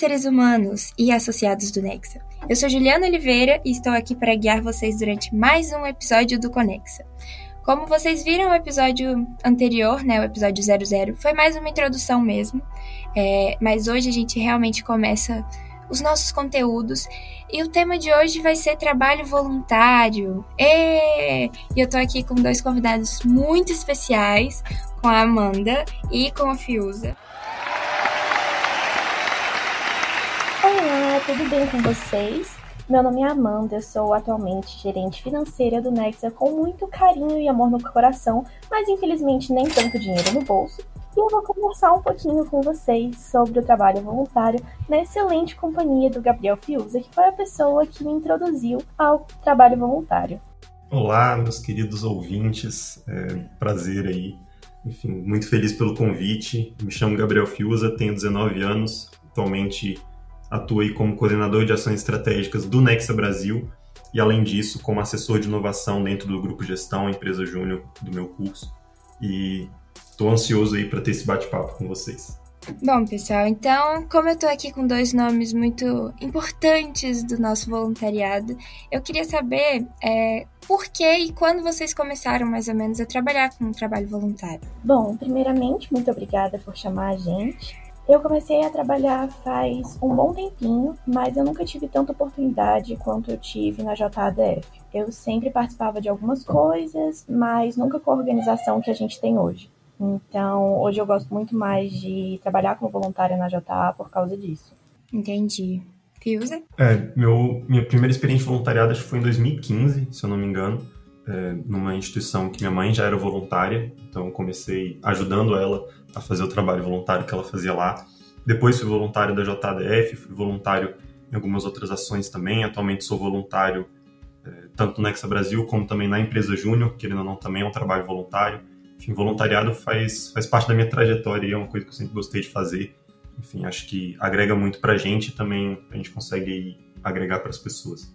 seres humanos e associados do Nexa. Eu sou Juliana Oliveira e estou aqui para guiar vocês durante mais um episódio do Conexa. Como vocês viram o episódio anterior, né, o episódio 00, foi mais uma introdução mesmo, é, mas hoje a gente realmente começa os nossos conteúdos e o tema de hoje vai ser trabalho voluntário. E, eu tô aqui com dois convidados muito especiais, com a Amanda e com a Fiuza. Olá, tudo bem com vocês? Meu nome é Amanda, eu sou atualmente gerente financeira do Nexa com muito carinho e amor no coração, mas infelizmente nem tanto dinheiro no bolso. E eu vou conversar um pouquinho com vocês sobre o trabalho voluntário na excelente companhia do Gabriel Fiuza, que foi a pessoa que me introduziu ao trabalho voluntário. Olá, meus queridos ouvintes, é prazer aí. Enfim, muito feliz pelo convite. Me chamo Gabriel Fiuza, tenho 19 anos, atualmente atuei como coordenador de ações estratégicas do Nexa Brasil e, além disso, como assessor de inovação dentro do grupo Gestão, empresa júnior do meu curso. E estou ansioso aí para ter esse bate-papo com vocês. Bom, pessoal, então, como eu estou aqui com dois nomes muito importantes do nosso voluntariado, eu queria saber é, por que e quando vocês começaram, mais ou menos, a trabalhar com o trabalho voluntário. Bom, primeiramente, muito obrigada por chamar a gente. Eu comecei a trabalhar faz um bom tempinho, mas eu nunca tive tanta oportunidade quanto eu tive na JADF. Eu sempre participava de algumas coisas, mas nunca com a organização que a gente tem hoje. Então, hoje eu gosto muito mais de trabalhar como voluntária na JA por causa disso. Entendi. Fiuza? É, meu, minha primeira experiência de voluntariado acho que foi em 2015, se eu não me engano, é, numa instituição que minha mãe já era voluntária, então comecei ajudando ela a fazer o trabalho voluntário que ela fazia lá. Depois fui voluntário da JDF, fui voluntário em algumas outras ações também. Atualmente sou voluntário é, tanto no Nexa Brasil como também na empresa Júnior, querendo ou não, também é um trabalho voluntário. Enfim, voluntariado faz, faz parte da minha trajetória e é uma coisa que eu sempre gostei de fazer. Enfim, acho que agrega muito pra gente e também a gente consegue agregar para as pessoas.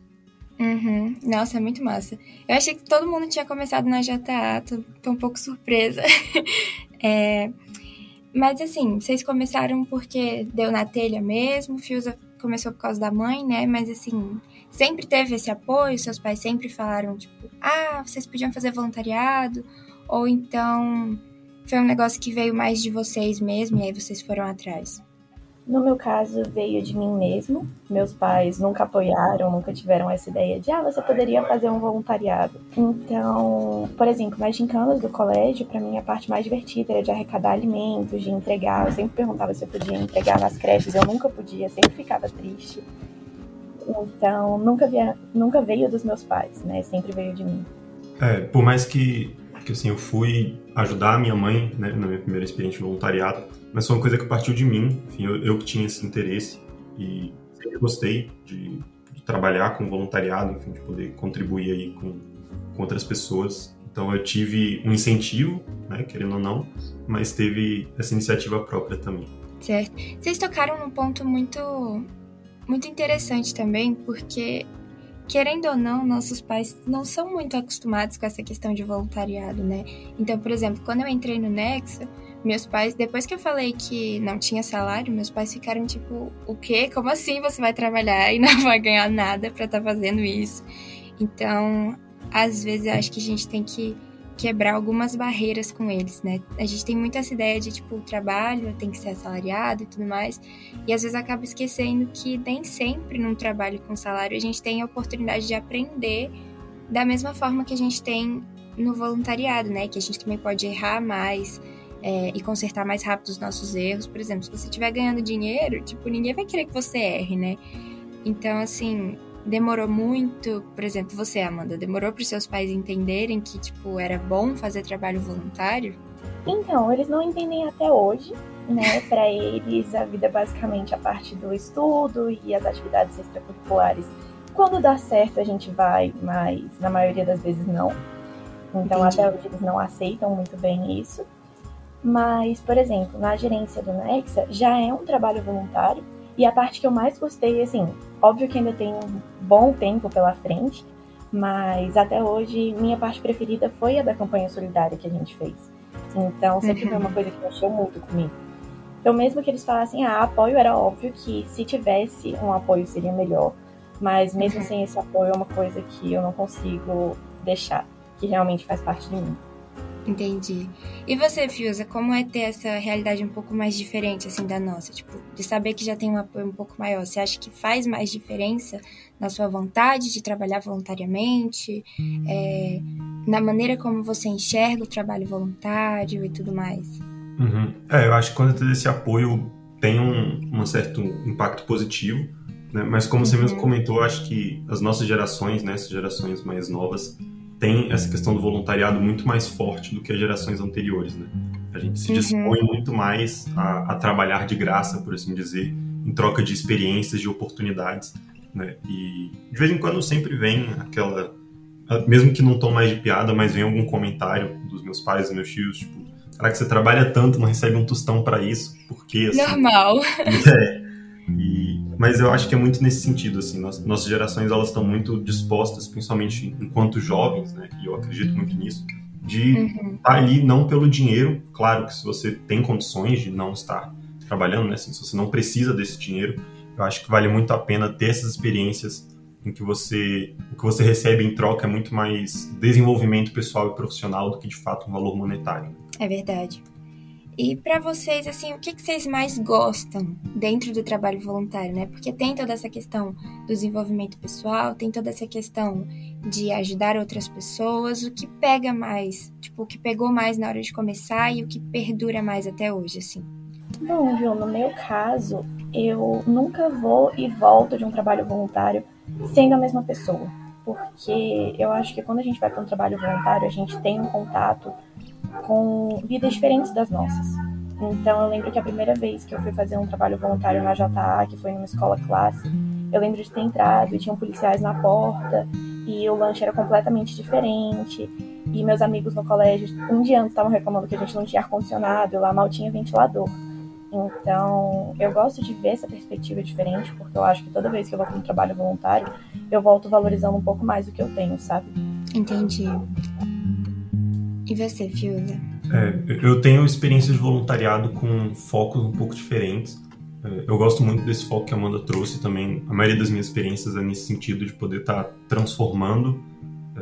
Uhum. Nossa, é muito massa. Eu achei que todo mundo tinha começado na JA, tô, tô um pouco surpresa. é, mas assim, vocês começaram porque deu na telha mesmo, Fiuza começou por causa da mãe, né? Mas assim, sempre teve esse apoio, seus pais sempre falaram, tipo, ah, vocês podiam fazer voluntariado, ou então foi um negócio que veio mais de vocês mesmo e aí vocês foram atrás. No meu caso, veio de mim mesmo. Meus pais nunca apoiaram, nunca tiveram essa ideia de, ah, você poderia fazer um voluntariado. Então, por exemplo, nas gincanas do colégio, para mim a parte mais divertida era de arrecadar alimentos, de entregar. Eu sempre perguntava se eu podia entregar nas creches, eu nunca podia, sempre ficava triste. Então, nunca, via, nunca veio dos meus pais, né? Sempre veio de mim. É, por mais que, que assim, eu fui ajudar a minha mãe né, na minha primeira experiência de voluntariado, mas foi uma coisa que partiu de mim. Enfim, eu, eu que tinha esse interesse e sempre gostei de, de, trabalhar com voluntariado, enfim, de poder contribuir aí com, com outras pessoas. Então eu tive um incentivo, né, querendo ou não, mas teve essa iniciativa própria também. Certo. Vocês tocaram num ponto muito muito interessante também, porque querendo ou não, nossos pais não são muito acostumados com essa questão de voluntariado, né? Então, por exemplo, quando eu entrei no Nexa, meus pais, depois que eu falei que não tinha salário, meus pais ficaram tipo, o quê? Como assim você vai trabalhar e não vai ganhar nada para estar tá fazendo isso? Então, às vezes eu acho que a gente tem que quebrar algumas barreiras com eles, né? A gente tem muito essa ideia de tipo, o trabalho tem que ser assalariado e tudo mais, e às vezes acaba esquecendo que nem sempre num trabalho com salário a gente tem a oportunidade de aprender da mesma forma que a gente tem no voluntariado, né? Que a gente também pode errar mais, é, e consertar mais rápido os nossos erros. Por exemplo, se você estiver ganhando dinheiro, tipo, ninguém vai querer que você erre, né? Então, assim, demorou muito, por exemplo, você, Amanda, demorou para os seus pais entenderem que, tipo, era bom fazer trabalho voluntário? Então, eles não entendem até hoje, né? Para eles, a vida é basicamente a parte do estudo e as atividades extracurriculares. Quando dá certo, a gente vai, mas na maioria das vezes não. Então, Entendi. até hoje eles não aceitam muito bem isso. Mas, por exemplo, na gerência do Nexa já é um trabalho voluntário e a parte que eu mais gostei, assim, óbvio que ainda tem um bom tempo pela frente, mas até hoje minha parte preferida foi a da campanha solidária que a gente fez. Então sempre uhum. foi uma coisa que mexeu muito comigo. Então, mesmo que eles falassem, ah, apoio era óbvio que se tivesse um apoio seria melhor, mas mesmo uhum. sem esse apoio é uma coisa que eu não consigo deixar, que realmente faz parte de mim. Entendi. E você, Fiusa, como é ter essa realidade um pouco mais diferente, assim, da nossa? Tipo, de saber que já tem um apoio um pouco maior. Você acha que faz mais diferença na sua vontade de trabalhar voluntariamente? É, na maneira como você enxerga o trabalho voluntário e tudo mais? Uhum. É, eu acho que quando esse apoio tem um, um certo impacto positivo, né? Mas como uhum. você mesmo uhum. comentou, acho que as nossas gerações, né, essas gerações mais novas, tem essa questão do voluntariado muito mais forte do que as gerações anteriores, né? A gente se uhum. dispõe muito mais a, a, trabalhar de graça, por assim dizer, em troca de experiências, de oportunidades, né? E de vez em quando sempre vem aquela, mesmo que não tom mais de piada, mas vem algum comentário dos meus pais e meus tios, tipo, que você trabalha tanto, não recebe um tostão para isso? Por quê? Assim? Normal. É. E, mas eu acho que é muito nesse sentido, assim, nossas gerações elas estão muito dispostas, principalmente enquanto jovens, né, e eu acredito muito nisso, de uhum. estar ali não pelo dinheiro, claro que se você tem condições de não estar trabalhando, né, assim, se você não precisa desse dinheiro, eu acho que vale muito a pena ter essas experiências em que você o que você recebe em troca é muito mais desenvolvimento pessoal e profissional do que de fato um valor monetário. É verdade. E para vocês, assim, o que, que vocês mais gostam dentro do trabalho voluntário, né? Porque tem toda essa questão do desenvolvimento pessoal, tem toda essa questão de ajudar outras pessoas. O que pega mais? Tipo, o que pegou mais na hora de começar e o que perdura mais até hoje, assim? Bom, Ju, no meu caso, eu nunca vou e volto de um trabalho voluntário sendo a mesma pessoa. Porque eu acho que quando a gente vai para um trabalho voluntário, a gente tem um contato com vidas diferentes das nossas. Então eu lembro que a primeira vez que eu fui fazer um trabalho voluntário na JA, que foi numa escola classe, eu lembro de ter entrado e tinham policiais na porta e o lanche era completamente diferente. E meus amigos no colégio, um dia antes, estavam reclamando que a gente não tinha ar-condicionado lá mal tinha ventilador. Então, eu gosto de ver essa perspectiva diferente, porque eu acho que toda vez que eu vou para um trabalho voluntário, eu volto valorizando um pouco mais o que eu tenho, sabe? Entendi. E você, Fiuza? É, eu tenho experiências de voluntariado com focos um pouco diferentes. É, eu gosto muito desse foco que a Amanda trouxe também. A maioria das minhas experiências é nesse sentido de poder estar tá transformando é,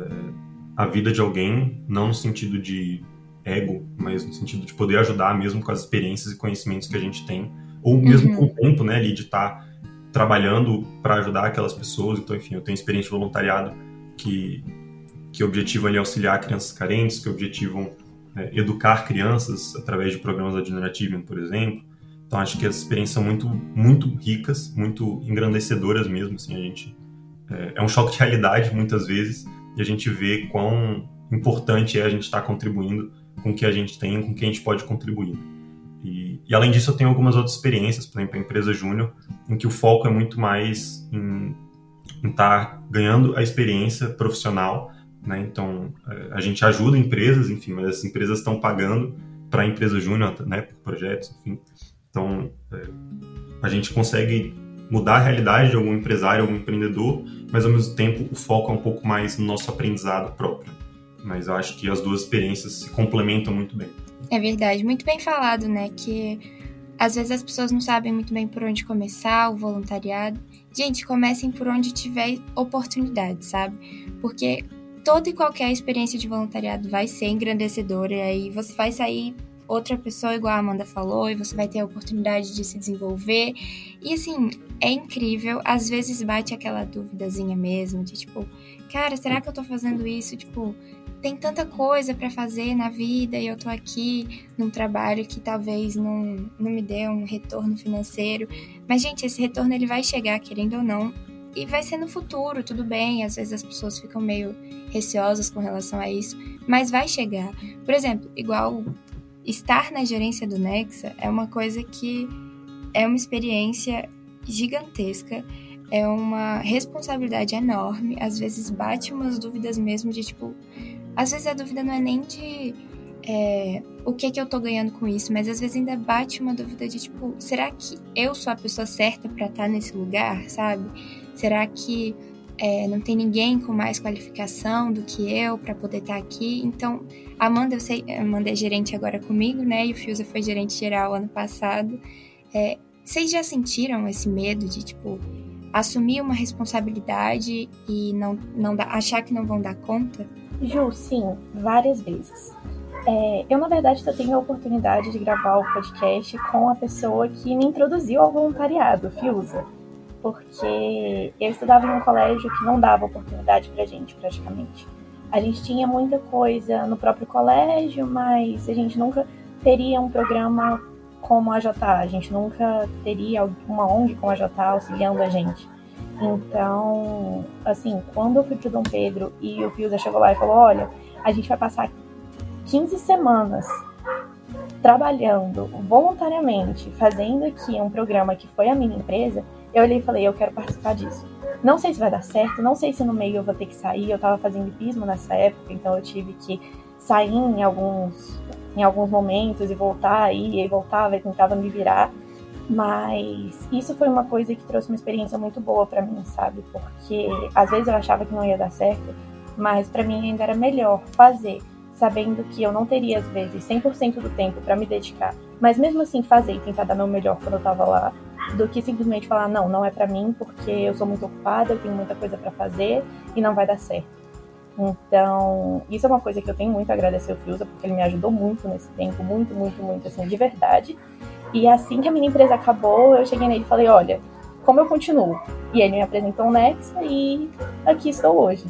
a vida de alguém, não no sentido de ego, mas no sentido de poder ajudar mesmo com as experiências e conhecimentos que a gente tem, ou mesmo uhum. com o tempo, né, ali de estar tá trabalhando para ajudar aquelas pessoas. Então, enfim, eu tenho experiência de voluntariado que que objetivam ali auxiliar crianças carentes, que objetivam é, educar crianças através de programas da Generative, por exemplo. Então acho que as experiências são muito, muito ricas, muito engrandecedoras mesmo. Assim, a gente é, é um choque de realidade muitas vezes e a gente vê quão importante é a gente estar contribuindo com o que a gente tem, com o que a gente pode contribuir. E, e, além disso, eu tenho algumas outras experiências, por exemplo, a empresa Júnior, em que o foco é muito mais em, estar ganhando a experiência profissional né? Então, é, a gente ajuda empresas, enfim, mas as empresas estão pagando para a empresa júnior, né, por projetos, enfim. Então, é, a gente consegue mudar a realidade de algum empresário, algum empreendedor, mas ao mesmo tempo o foco é um pouco mais no nosso aprendizado próprio. Mas eu acho que as duas experiências se complementam muito bem. É verdade, muito bem falado, né? Que às vezes as pessoas não sabem muito bem por onde começar o voluntariado. Gente, comecem por onde tiver oportunidade, sabe? Porque toda e qualquer experiência de voluntariado vai ser engrandecedora e aí você vai sair outra pessoa, igual a Amanda falou, e você vai ter a oportunidade de se desenvolver. E assim, é incrível. Às vezes bate aquela duvidazinha mesmo, de tipo, cara, será que eu tô fazendo isso? Tipo, tem tanta coisa para fazer na vida e eu tô aqui num trabalho que talvez não, não me dê um retorno financeiro. Mas, gente, esse retorno ele vai chegar, querendo ou não. E vai ser no futuro, tudo bem. Às vezes as pessoas ficam meio receosas com relação a isso, mas vai chegar. Por exemplo, igual estar na gerência do Nexa é uma coisa que é uma experiência gigantesca, é uma responsabilidade enorme. Às vezes bate umas dúvidas mesmo de tipo. Às vezes a dúvida não é nem de é, o que que eu tô ganhando com isso, mas às vezes ainda bate uma dúvida de tipo, será que eu sou a pessoa certa para estar nesse lugar, sabe? Será que é, não tem ninguém com mais qualificação do que eu para poder estar tá aqui. Então, a Amanda, eu sei, Amanda é gerente agora comigo, né? E o Fiuza foi gerente geral ano passado. É, vocês já sentiram esse medo de, tipo, assumir uma responsabilidade e não, não dá, achar que não vão dar conta? Ju, sim, várias vezes. É, eu, na verdade, só tenho a oportunidade de gravar o podcast com a pessoa que me introduziu ao voluntariado, Fiuza. Porque eu estudava um colégio que não dava oportunidade pra gente, praticamente. A gente tinha muita coisa no próprio colégio, mas a gente nunca teria um programa como a JA, a gente nunca teria uma ONG como a JA auxiliando a gente. Então, assim, quando eu fui pro Dom Pedro e o Fiuza chegou lá e falou: Olha, a gente vai passar 15 semanas trabalhando voluntariamente, fazendo aqui um programa que foi a minha empresa, eu olhei e falei, eu quero participar disso. Não sei se vai dar certo, não sei se no meio eu vou ter que sair, eu tava fazendo hipismo nessa época, então eu tive que sair em alguns, em alguns momentos e voltar aí, e voltava e tentava me virar. Mas isso foi uma coisa que trouxe uma experiência muito boa para mim, sabe? Porque às vezes eu achava que não ia dar certo, mas para mim ainda era melhor fazer sabendo que eu não teria, às vezes, 100% do tempo para me dedicar, mas mesmo assim fazer e tentar dar meu melhor quando eu tava lá, do que simplesmente falar, não, não é para mim, porque eu sou muito ocupada, eu tenho muita coisa para fazer e não vai dar certo. Então, isso é uma coisa que eu tenho muito a agradecer ao Fiusa, porque ele me ajudou muito nesse tempo, muito, muito, muito, assim, de verdade. E assim que a minha empresa acabou, eu cheguei nele e falei, olha, como eu continuo? E ele me apresentou o Nexa e aqui estou hoje.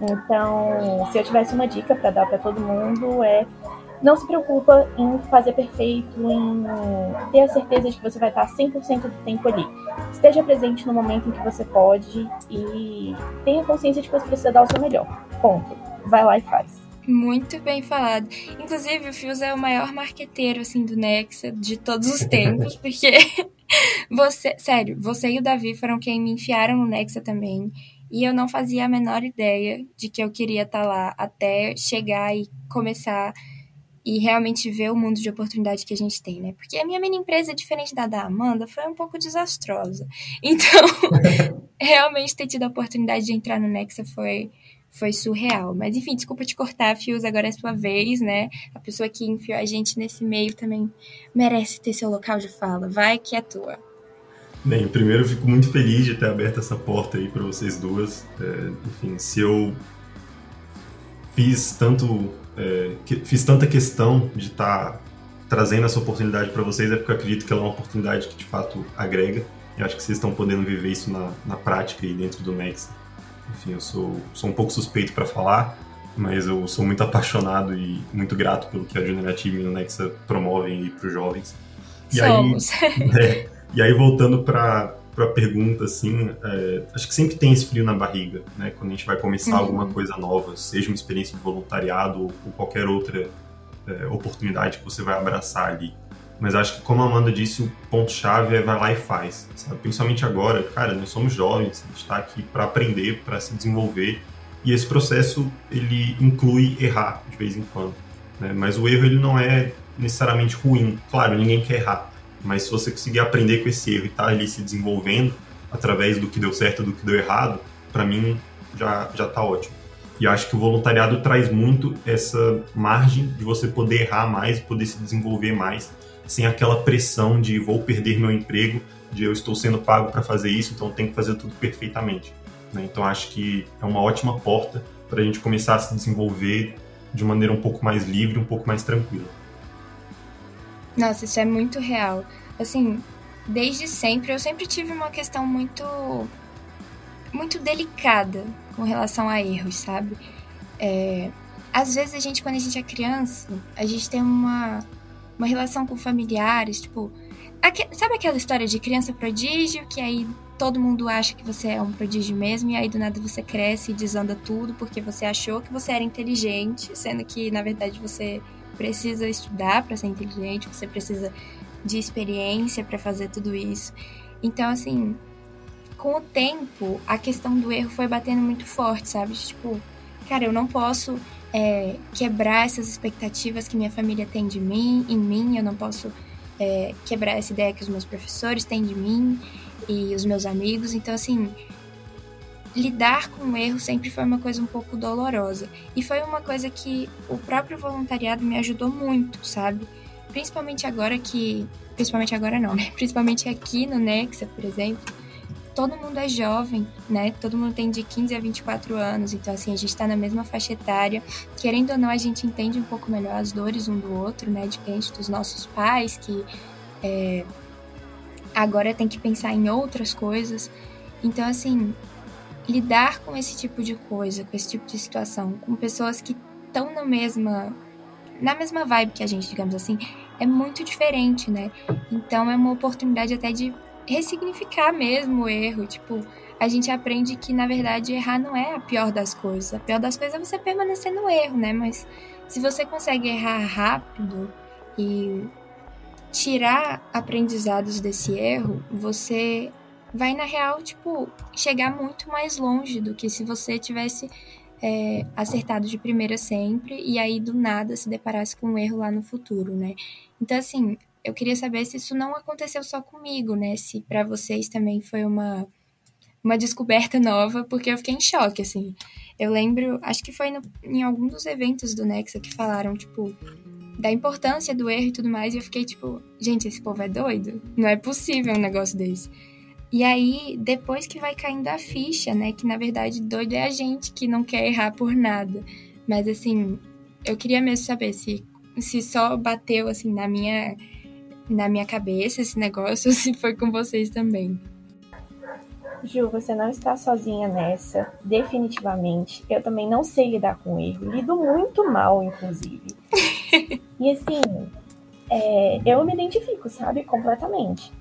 Então, se eu tivesse uma dica para dar para todo mundo é não se preocupa em fazer perfeito, em ter a certeza de que você vai estar 100% do tempo ali. Esteja presente no momento em que você pode e tenha consciência de que você precisa dar o seu melhor. Ponto. Vai lá e faz. Muito bem falado. Inclusive, o Fios é o maior marqueteiro assim do Nexa de todos os tempos, porque você, sério, você e o Davi foram quem me enfiaram no Nexa também. E eu não fazia a menor ideia de que eu queria estar tá lá até chegar e começar e realmente ver o mundo de oportunidade que a gente tem, né? Porque a minha mini empresa, diferente da da Amanda, foi um pouco desastrosa. Então, realmente ter tido a oportunidade de entrar no Nexa foi, foi surreal. Mas enfim, desculpa te cortar, Fios, agora é sua vez, né? A pessoa que enfiou a gente nesse meio também merece ter seu local de fala. Vai que é tua. Bem, primeiro eu fico muito feliz de ter aberto essa porta aí para vocês duas. É, enfim, se eu fiz tanto é, que, fiz tanta questão de estar tá trazendo essa oportunidade para vocês é porque eu acredito que ela é uma oportunidade que de fato agrega. Eu acho que vocês estão podendo viver isso na, na prática e dentro do Nexa. Enfim, eu sou, sou um pouco suspeito para falar, mas eu sou muito apaixonado e muito grato pelo que a Junior Team e o Nexa promovem para os jovens. E Somos. Aí, é, e aí, voltando para a pergunta, assim, é, acho que sempre tem esse frio na barriga, né? Quando a gente vai começar uhum. alguma coisa nova, seja uma experiência de voluntariado ou, ou qualquer outra é, oportunidade que você vai abraçar ali. Mas acho que, como a Amanda disse, o ponto-chave é vai lá e faz, sabe? Principalmente agora, cara, nós somos jovens, a gente está aqui para aprender, para se desenvolver, e esse processo, ele inclui errar de vez em quando, né? Mas o erro, ele não é necessariamente ruim. Claro, ninguém quer errar, mas se você conseguir aprender com esse erro e estar tá ali se desenvolvendo através do que deu certo do que deu errado, para mim já já tá ótimo. E acho que o voluntariado traz muito essa margem de você poder errar mais, poder se desenvolver mais, sem aquela pressão de vou perder meu emprego, de eu estou sendo pago para fazer isso, então tenho que fazer tudo perfeitamente. Né? Então acho que é uma ótima porta para a gente começar a se desenvolver de maneira um pouco mais livre, um pouco mais tranquila. Nossa, isso é muito real. Assim, desde sempre, eu sempre tive uma questão muito. muito delicada com relação a erros, sabe? É, às vezes a gente, quando a gente é criança, a gente tem uma, uma relação com familiares, tipo. Aqu sabe aquela história de criança prodígio, que aí todo mundo acha que você é um prodígio mesmo, e aí do nada você cresce e desanda tudo porque você achou que você era inteligente, sendo que na verdade você precisa estudar para ser inteligente, você precisa de experiência para fazer tudo isso. Então, assim, com o tempo, a questão do erro foi batendo muito forte, sabe? Tipo, cara, eu não posso é, quebrar essas expectativas que minha família tem de mim, em mim, eu não posso é, quebrar essa ideia que os meus professores têm de mim e os meus amigos. Então, assim, lidar com o erro sempre foi uma coisa um pouco dolorosa. E foi uma coisa que o próprio voluntariado me ajudou muito, sabe? Principalmente agora que. Principalmente agora não, né? Principalmente aqui no Nexa, por exemplo. Todo mundo é jovem, né? Todo mundo tem de 15 a 24 anos, então assim, a gente tá na mesma faixa etária. Querendo ou não, a gente entende um pouco melhor as dores um do outro, né? Diferente dos nossos pais, que é, agora tem que pensar em outras coisas. Então, assim, lidar com esse tipo de coisa, com esse tipo de situação, com pessoas que estão na mesma na mesma vibe que a gente, digamos assim, é muito diferente, né? Então é uma oportunidade até de ressignificar mesmo o erro, tipo, a gente aprende que na verdade errar não é a pior das coisas. A pior das coisas é você permanecer no erro, né? Mas se você consegue errar rápido e tirar aprendizados desse erro, você vai na real, tipo, chegar muito mais longe do que se você tivesse é, acertado de primeira sempre e aí do nada se deparasse com um erro lá no futuro, né? Então, assim, eu queria saber se isso não aconteceu só comigo, né? Se para vocês também foi uma, uma descoberta nova, porque eu fiquei em choque, assim. Eu lembro, acho que foi no, em algum dos eventos do Nexa que falaram, tipo, da importância do erro e tudo mais, e eu fiquei tipo, gente, esse povo é doido? Não é possível um negócio desse. E aí, depois que vai caindo a ficha, né? Que na verdade doido é a gente que não quer errar por nada. Mas assim, eu queria mesmo saber se, se só bateu assim na minha, na minha cabeça esse negócio, ou se foi com vocês também. Ju, você não está sozinha nessa, definitivamente. Eu também não sei lidar com erro, lido muito mal, inclusive. e assim, é, eu me identifico, sabe, completamente.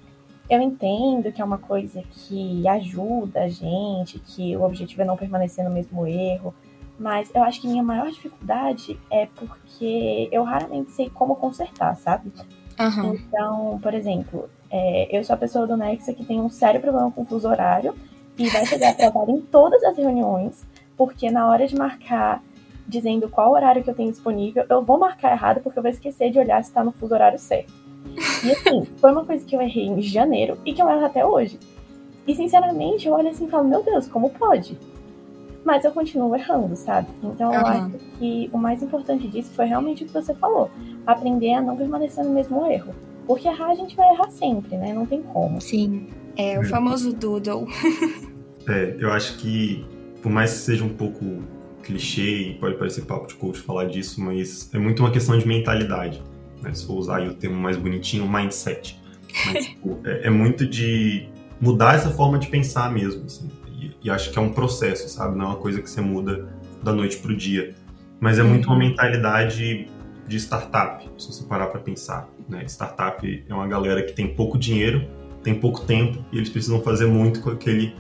Eu entendo que é uma coisa que ajuda a gente, que o objetivo é não permanecer no mesmo erro, mas eu acho que minha maior dificuldade é porque eu raramente sei como consertar, sabe? Uhum. Então, por exemplo, é, eu sou a pessoa do Nexa que tem um sério problema com o fuso horário e vai chegar atrasada em todas as reuniões, porque na hora de marcar dizendo qual horário que eu tenho disponível, eu vou marcar errado porque eu vou esquecer de olhar se está no fuso horário certo. E assim, foi uma coisa que eu errei em janeiro e que eu erro até hoje. E sinceramente, eu olho assim e falo, meu Deus, como pode? Mas eu continuo errando, sabe? Então eu uhum. acho que o mais importante disso foi realmente o que você falou. Aprender a não permanecer no mesmo erro. Porque errar a gente vai errar sempre, né? Não tem como. Sim. É o é. famoso doodle. é, eu acho que, por mais que seja um pouco clichê e pode parecer papo de coach falar disso, mas é muito uma questão de mentalidade né? Se for usar o termo mais bonitinho, mindset. Mas, tipo, é, é, muito de mudar essa forma de pensar mesmo, assim. E, e, acho que é um processo, sabe? Não é uma coisa que você muda da noite pro dia. Mas é uhum. muito uma mentalidade de startup, se você parar para pensar. Né? Startup é uma galera que tem pouco dinheiro, tem pouco tempo e eles precisam fazer muito com aqueles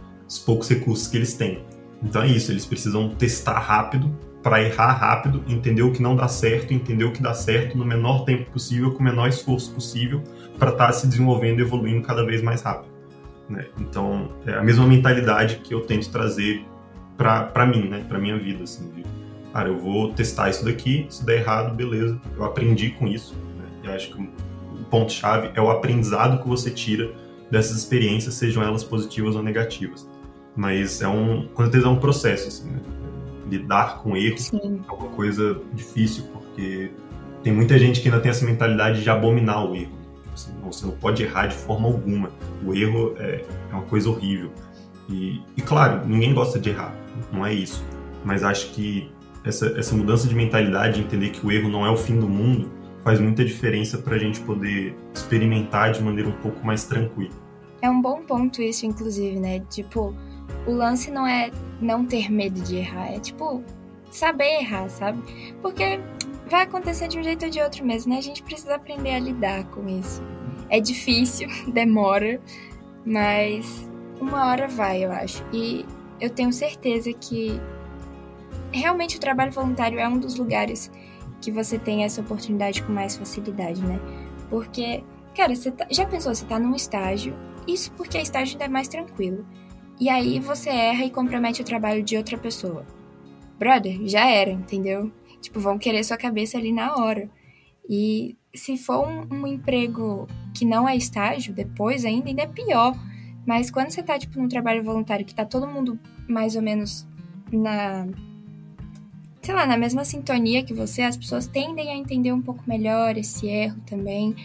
poucos recursos que eles têm. Então é isso, eles precisam testar rápido para errar rápido, entender o que não dá certo, entender o que dá certo no menor tempo possível, com o menor esforço possível, para estar tá se desenvolvendo evoluindo cada vez mais rápido. Né? Então, é a mesma mentalidade que eu tento trazer para mim, né? para minha vida. Assim, de, cara, eu vou testar isso daqui, se der errado, beleza, eu aprendi com isso. Né? E acho que o ponto-chave é o aprendizado que você tira dessas experiências, sejam elas positivas ou negativas. Mas é um, com certeza é um processo, assim, né? Lidar com erro Sim. é uma coisa difícil, porque tem muita gente que ainda tem essa mentalidade de abominar o erro. Assim, você não pode errar de forma alguma. O erro é, é uma coisa horrível. E, e, claro, ninguém gosta de errar, não é isso. Mas acho que essa, essa mudança de mentalidade, entender que o erro não é o fim do mundo, faz muita diferença para a gente poder experimentar de maneira um pouco mais tranquila. É um bom ponto isso, inclusive, né? Tipo, o lance não é não ter medo de errar, é tipo saber errar, sabe? Porque vai acontecer de um jeito ou de outro mesmo, né? A gente precisa aprender a lidar com isso. É difícil, demora, mas uma hora vai, eu acho. E eu tenho certeza que realmente o trabalho voluntário é um dos lugares que você tem essa oportunidade com mais facilidade, né? Porque, cara, você tá, já pensou, você tá num estágio, isso porque estágio ainda é mais tranquilo. E aí você erra e compromete o trabalho de outra pessoa. Brother, já era, entendeu? Tipo, vão querer sua cabeça ali na hora. E se for um, um emprego que não é estágio, depois ainda, ainda é pior. Mas quando você tá, tipo, num trabalho voluntário que tá todo mundo mais ou menos na. sei lá, na mesma sintonia que você, as pessoas tendem a entender um pouco melhor esse erro também.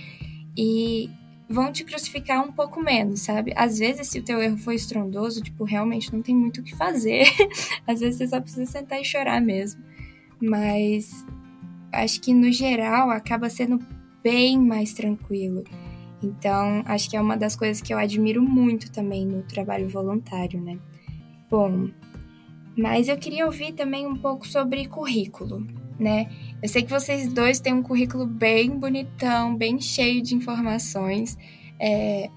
E vão te crucificar um pouco menos, sabe? Às vezes, se o teu erro foi estrondoso, tipo, realmente não tem muito o que fazer. Às vezes você só precisa sentar e chorar mesmo. Mas acho que no geral acaba sendo bem mais tranquilo. Então, acho que é uma das coisas que eu admiro muito também no trabalho voluntário, né? Bom, mas eu queria ouvir também um pouco sobre currículo, né? Eu sei que vocês dois têm um currículo bem bonitão, bem cheio de informações. É,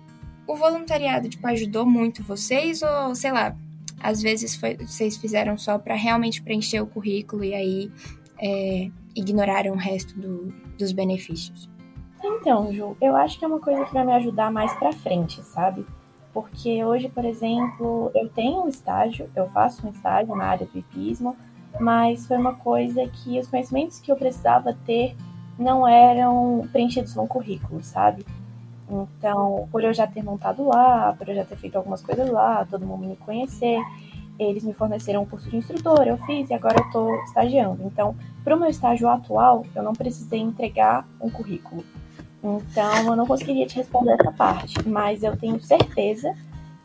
o voluntariado, tipo, ajudou muito vocês ou, sei lá, às vezes foi, vocês fizeram só para realmente preencher o currículo e aí é, ignoraram o resto do, dos benefícios? Então, Ju, eu acho que é uma coisa que vai me ajudar mais para frente, sabe? Porque hoje, por exemplo, eu tenho um estágio, eu faço um estágio na área do hipismo, mas foi uma coisa que os conhecimentos que eu precisava ter não eram preenchidos no currículo, sabe? Então, por eu já ter montado lá, por eu já ter feito algumas coisas lá, todo mundo me conhecer, eles me forneceram um curso de instrutor, eu fiz e agora eu estou estagiando. Então, para o meu estágio atual, eu não precisei entregar um currículo. Então, eu não conseguiria te responder essa parte, mas eu tenho certeza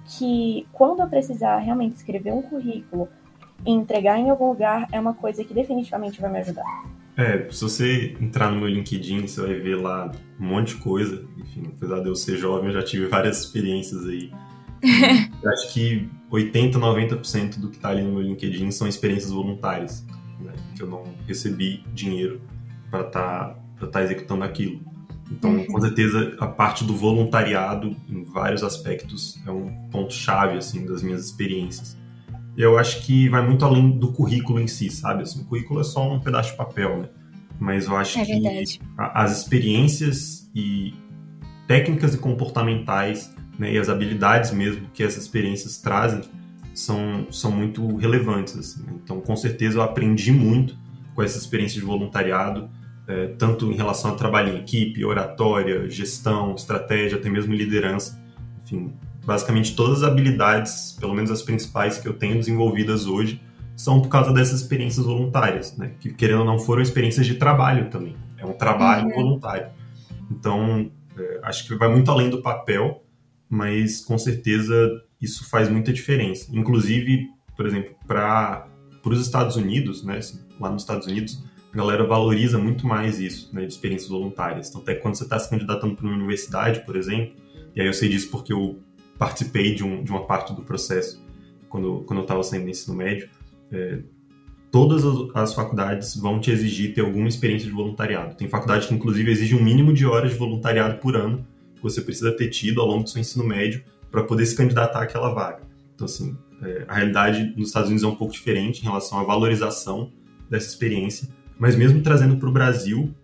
que quando eu precisar realmente escrever um currículo e entregar em algum lugar, é uma coisa que definitivamente vai me ajudar. É, se você entrar no meu LinkedIn, você vai ver lá um monte de coisa. Enfim, apesar de eu ser jovem, eu já tive várias experiências aí. eu acho que 80, 90% do que está ali no meu LinkedIn são experiências voluntárias, né? que eu não recebi dinheiro para estar tá, tá executando aquilo. Então, uhum. com certeza, a parte do voluntariado, em vários aspectos, é um ponto-chave, assim, das minhas experiências. Eu acho que vai muito além do currículo em si, sabe? Assim, o currículo é só um pedaço de papel, né? Mas eu acho é que as experiências e técnicas e comportamentais, né, e as habilidades mesmo que essas experiências trazem são, são muito relevantes. Assim, né? Então, com certeza, eu aprendi muito com essa experiência de voluntariado é, tanto em relação a trabalho em equipe, oratória, gestão, estratégia, até mesmo liderança. Enfim, basicamente todas as habilidades, pelo menos as principais que eu tenho desenvolvidas hoje, são por causa dessas experiências voluntárias, né? Que querendo ou não foram experiências de trabalho também. É um trabalho uhum. voluntário. Então, é, acho que vai muito além do papel, mas com certeza isso faz muita diferença. Inclusive, por exemplo, para os Estados Unidos, né? Assim, lá nos Estados Unidos, a galera valoriza muito mais isso, né, de experiências voluntárias. Então, até quando você está se candidatando para uma universidade, por exemplo, e aí eu sei disso porque eu participei de, um, de uma parte do processo quando, quando eu estava saindo do ensino médio, é, todas as, as, faculdades vão te exigir ter alguma experiência de voluntariado. Tem faculdade que, inclusive, exige um mínimo de horas de voluntariado por ano que você precisa ter tido ao longo do seu ensino médio para poder se candidatar àquela vaga. Então, assim, é, a realidade nos Estados Unidos é um pouco diferente em relação à valorização dessa experiência, mas mesmo trazendo para o Brasil,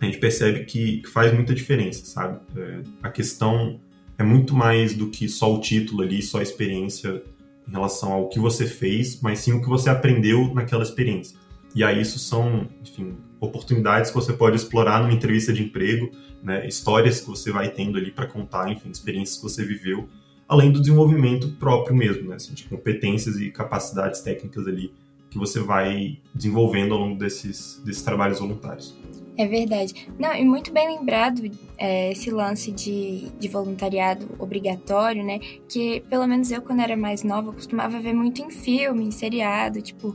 a gente percebe que, faz muita diferença, sabe? É, a questão é muito mais do que só o título ali, só a experiência em relação ao que você fez, mas sim o que você aprendeu naquela experiência. E aí isso são, enfim, oportunidades que você pode explorar numa entrevista de emprego, né? histórias que você vai tendo ali para contar, enfim, experiências que você viveu, além do desenvolvimento próprio mesmo, né? Assim, de competências e capacidades técnicas ali que você vai desenvolvendo ao longo desses, desses trabalhos voluntários. É verdade. Não, e muito bem lembrado é, esse lance de, de voluntariado obrigatório, né? Que pelo menos eu, quando era mais nova, costumava ver muito em filme, em seriado, tipo,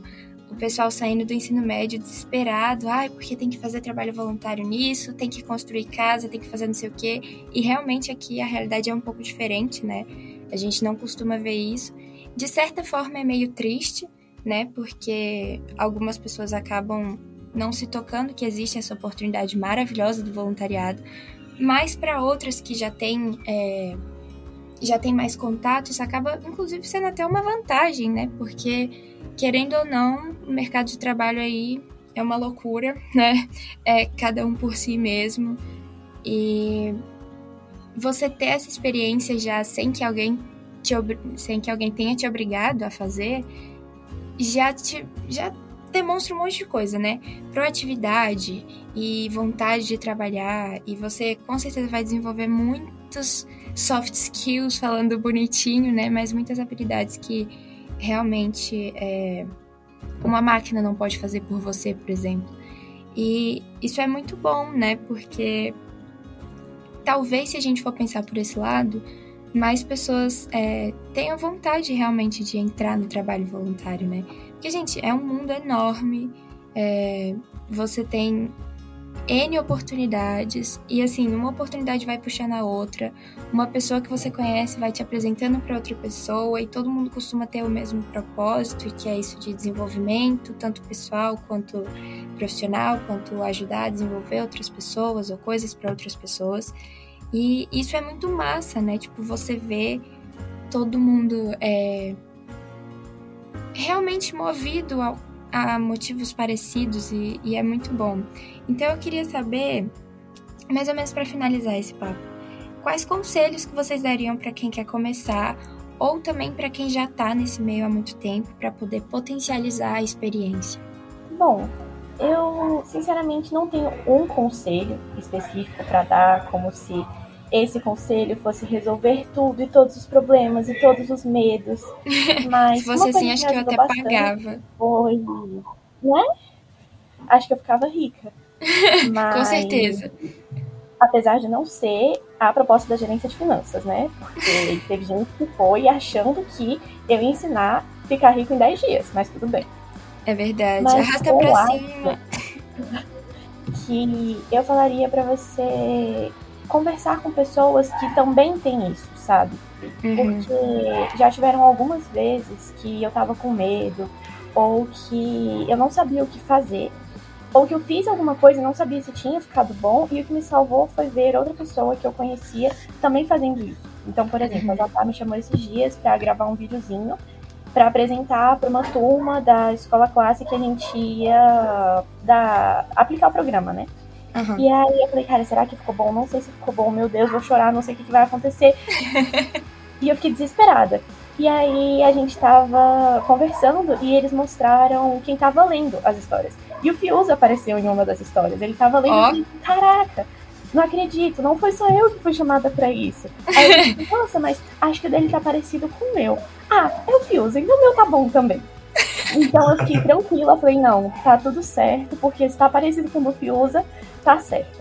o pessoal saindo do ensino médio desesperado, ai, porque tem que fazer trabalho voluntário nisso, tem que construir casa, tem que fazer não sei o quê. E realmente aqui a realidade é um pouco diferente, né? A gente não costuma ver isso. De certa forma é meio triste, né? Porque algumas pessoas acabam não se tocando que existe essa oportunidade maravilhosa do voluntariado, mas para outras que já têm é, já tem mais contatos, acaba inclusive sendo até uma vantagem, né? Porque querendo ou não, o mercado de trabalho aí é uma loucura, né? É cada um por si mesmo e você ter essa experiência já sem que alguém te sem que alguém tenha te obrigado a fazer já te já demonstra um monte de coisa, né? Proatividade e vontade de trabalhar, e você com certeza vai desenvolver muito, muitos soft skills falando bonitinho, né? Mas muitas habilidades que realmente é, uma máquina não pode fazer por você, por exemplo. E isso é muito bom, né? Porque talvez se a gente for pensar por esse lado, mais pessoas é, tenham vontade realmente de entrar no trabalho voluntário, né? Porque, gente, é um mundo enorme, é, você tem N oportunidades, e assim, uma oportunidade vai puxando a outra, uma pessoa que você conhece vai te apresentando para outra pessoa, e todo mundo costuma ter o mesmo propósito, que é isso de desenvolvimento, tanto pessoal quanto profissional, quanto ajudar a desenvolver outras pessoas ou coisas para outras pessoas. E isso é muito massa, né? Tipo, você vê todo mundo é, realmente movido a, motivos parecidos e, e, é muito bom. Então eu queria saber, mais ou menos para finalizar esse papo, quais conselhos que vocês dariam para quem quer começar ou também para quem já está nesse meio há muito tempo para poder potencializar a experiência? Bom, eu sinceramente não tenho um conselho específico para dar, como se esse conselho fosse resolver tudo e todos os problemas e todos os medos. Mas se fosse assim, acho que eu até pagava. Foi, né? Acho que eu ficava rica. Mas, Com certeza. Apesar de não ser a proposta da gerência de finanças, né? Porque teve gente que foi achando que eu ia ensinar a ficar rico em 10 dias, mas tudo bem. É verdade. Mas Arrasta pra cima. Que eu falaria para você conversar com pessoas que também têm isso, sabe? Uhum. Porque já tiveram algumas vezes que eu tava com medo, ou que eu não sabia o que fazer, ou que eu fiz alguma coisa e não sabia se tinha ficado bom, e o que me salvou foi ver outra pessoa que eu conhecia também fazendo isso. Então, por exemplo, uhum. a Jatá me chamou esses dias para gravar um videozinho para apresentar para uma turma da escola classe que a gente ia dar, aplicar o programa, né? Uhum. E aí eu falei, cara, será que ficou bom? Não sei se ficou bom, meu Deus, vou chorar, não sei o que, que vai acontecer. e eu fiquei desesperada. E aí a gente tava conversando e eles mostraram quem tava lendo as histórias. E o Fius apareceu em uma das histórias. Ele tava lendo oh. e caraca, não acredito, não foi só eu que fui chamada para isso. Aí eu disse, nossa, mas acho que o dele tá parecido com o meu. Ah, é o Fius, então o meu tá bom também. Então eu fiquei tranquila, falei, não, tá tudo certo, porque se tá parecido com o do Fiusa, tá certo.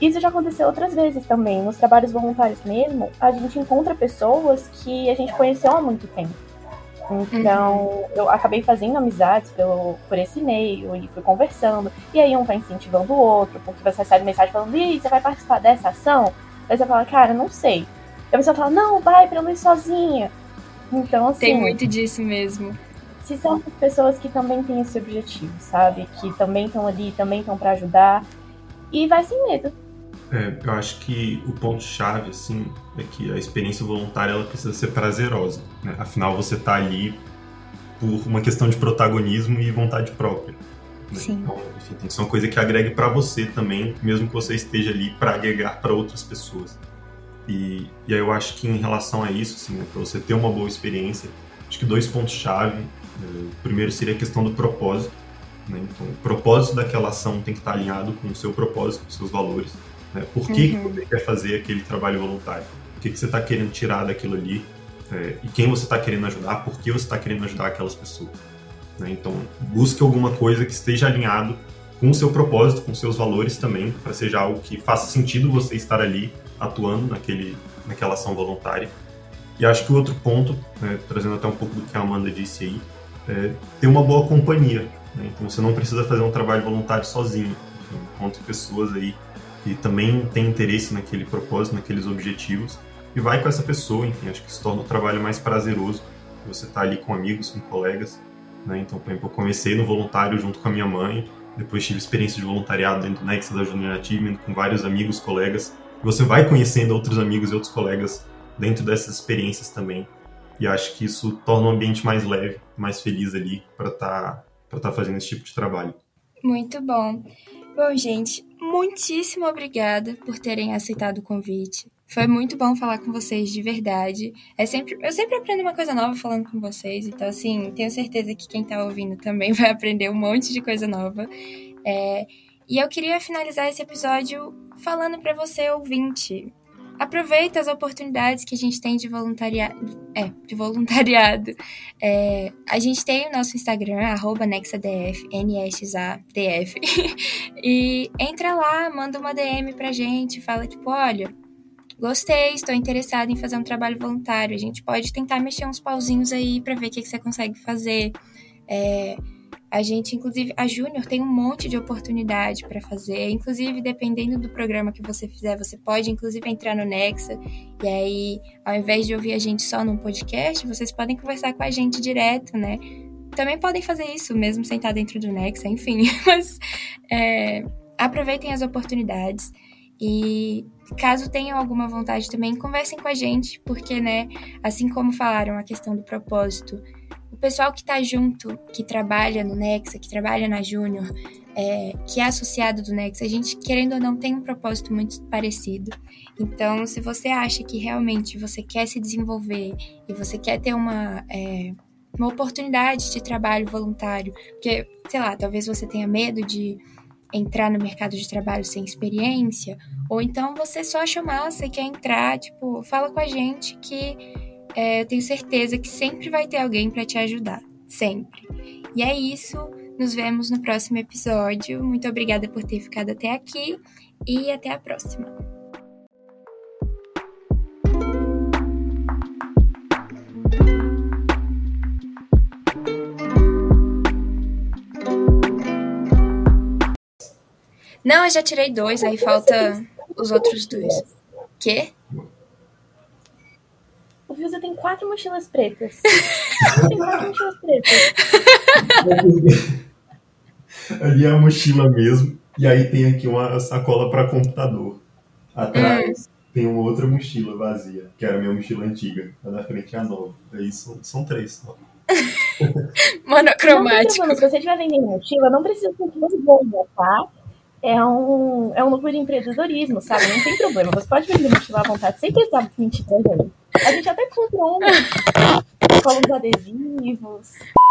Isso já aconteceu outras vezes também. Nos trabalhos voluntários mesmo, a gente encontra pessoas que a gente conheceu há muito tempo. Então, uhum. eu acabei fazendo amizades pelo, por esse e-mail e fui conversando. E aí um vai incentivando o outro, porque você recebe mensagem falando, Ih, você vai participar dessa ação? Aí você fala, cara, não sei. E a pessoa fala, não, vai pra eu não ir sozinha. Então, assim. Tem muito disso mesmo. Se são pessoas que também têm esse objetivo, sabe? Que também estão ali, também estão para ajudar e vai sem medo. É, eu acho que o ponto-chave, assim, é que a experiência voluntária ela precisa ser prazerosa. Né? Afinal, você está ali por uma questão de protagonismo e vontade própria. Né? Sim. Então, enfim, tem que ser uma coisa que agregue para você também, mesmo que você esteja ali para agregar para outras pessoas. E, e aí eu acho que em relação a isso, assim, né, para você ter uma boa experiência, acho que dois pontos-chave. Né? O primeiro seria a questão do propósito né? Então, o propósito daquela ação tem que estar alinhado com o seu propósito, com os seus valores. Né? Por que, uhum. que você quer fazer aquele trabalho voluntário? O que, que você está querendo tirar daquilo ali? É, e quem você está querendo ajudar? Por que você está querendo ajudar aquelas pessoas? Né? Então, busque alguma coisa que esteja alinhado com o seu propósito, com os seus valores também, para seja algo que faça sentido você estar ali atuando naquele, naquela ação voluntária. E acho que o outro ponto, né, trazendo até um pouco do que a Amanda disse aí, é ter uma boa companhia. Né? Então você não precisa fazer um trabalho voluntário sozinho. Enfim, encontre pessoas aí que também têm interesse naquele propósito, naqueles objetivos, e vai com essa pessoa, enfim, acho que se torna o trabalho mais prazeroso. Você está ali com amigos, com colegas. Né? Então, por exemplo, eu comecei no voluntário junto com a minha mãe, depois tive experiência de voluntariado dentro do Nexa da Junior Achievement com vários amigos, colegas. Você vai conhecendo outros amigos e outros colegas dentro dessas experiências também. E acho que isso torna o ambiente mais leve, mais feliz ali para estar tá estar tá fazendo esse tipo de trabalho. Muito bom. Bom, gente, muitíssimo obrigada por terem aceitado o convite. Foi muito bom falar com vocês de verdade. É sempre, eu sempre aprendo uma coisa nova falando com vocês, então assim, tenho certeza que quem está ouvindo também vai aprender um monte de coisa nova. É, e eu queria finalizar esse episódio falando para você ouvinte, aproveita as oportunidades que a gente tem de voluntariado. É, de voluntariado. É, a gente tem o nosso Instagram, NexaDF, N-S-A-D-F. e entra lá, manda uma DM pra gente, fala tipo, olha, gostei, estou interessada em fazer um trabalho voluntário. A gente pode tentar mexer uns pauzinhos aí para ver o que, que você consegue fazer. É, a gente, inclusive, a Júnior tem um monte de oportunidade para fazer. Inclusive, dependendo do programa que você fizer, você pode, inclusive, entrar no Nexa. E aí, ao invés de ouvir a gente só num podcast, vocês podem conversar com a gente direto, né? Também podem fazer isso, mesmo sem estar dentro do Nexa, enfim. Mas é, aproveitem as oportunidades. E caso tenham alguma vontade também, conversem com a gente, porque, né, assim como falaram a questão do propósito o pessoal que está junto, que trabalha no Nexa, que trabalha na Júnior, é, que é associado do Nexa, a gente, querendo ou não, tem um propósito muito parecido. Então, se você acha que realmente você quer se desenvolver e você quer ter uma, é, uma oportunidade de trabalho voluntário, porque, sei lá, talvez você tenha medo de entrar no mercado de trabalho sem experiência, ou então você só acha massa e quer entrar, tipo, fala com a gente que é, eu tenho certeza que sempre vai ter alguém para te ajudar. Sempre. E é isso. Nos vemos no próximo episódio. Muito obrigada por ter ficado até aqui e até a próxima. Não, eu já tirei dois, aí falta os outros dois. Quê? Vilza tem quatro mochilas pretas. tem quatro mochilas pretas. Ali é a mochila mesmo. E aí tem aqui uma sacola para computador. Atrás hum. tem uma outra mochila vazia, que era a minha mochila antiga. A da frente é a nova. Aí são, são três só. Monocromático. Se você estiver vendendo mochila, não precisa ser de bomba, tá? É um, é um novo de empreendedorismo, sabe? Não tem problema. Você pode vender mochila à vontade sem precisar mentir pra. A gente até comprou um com os adesivos.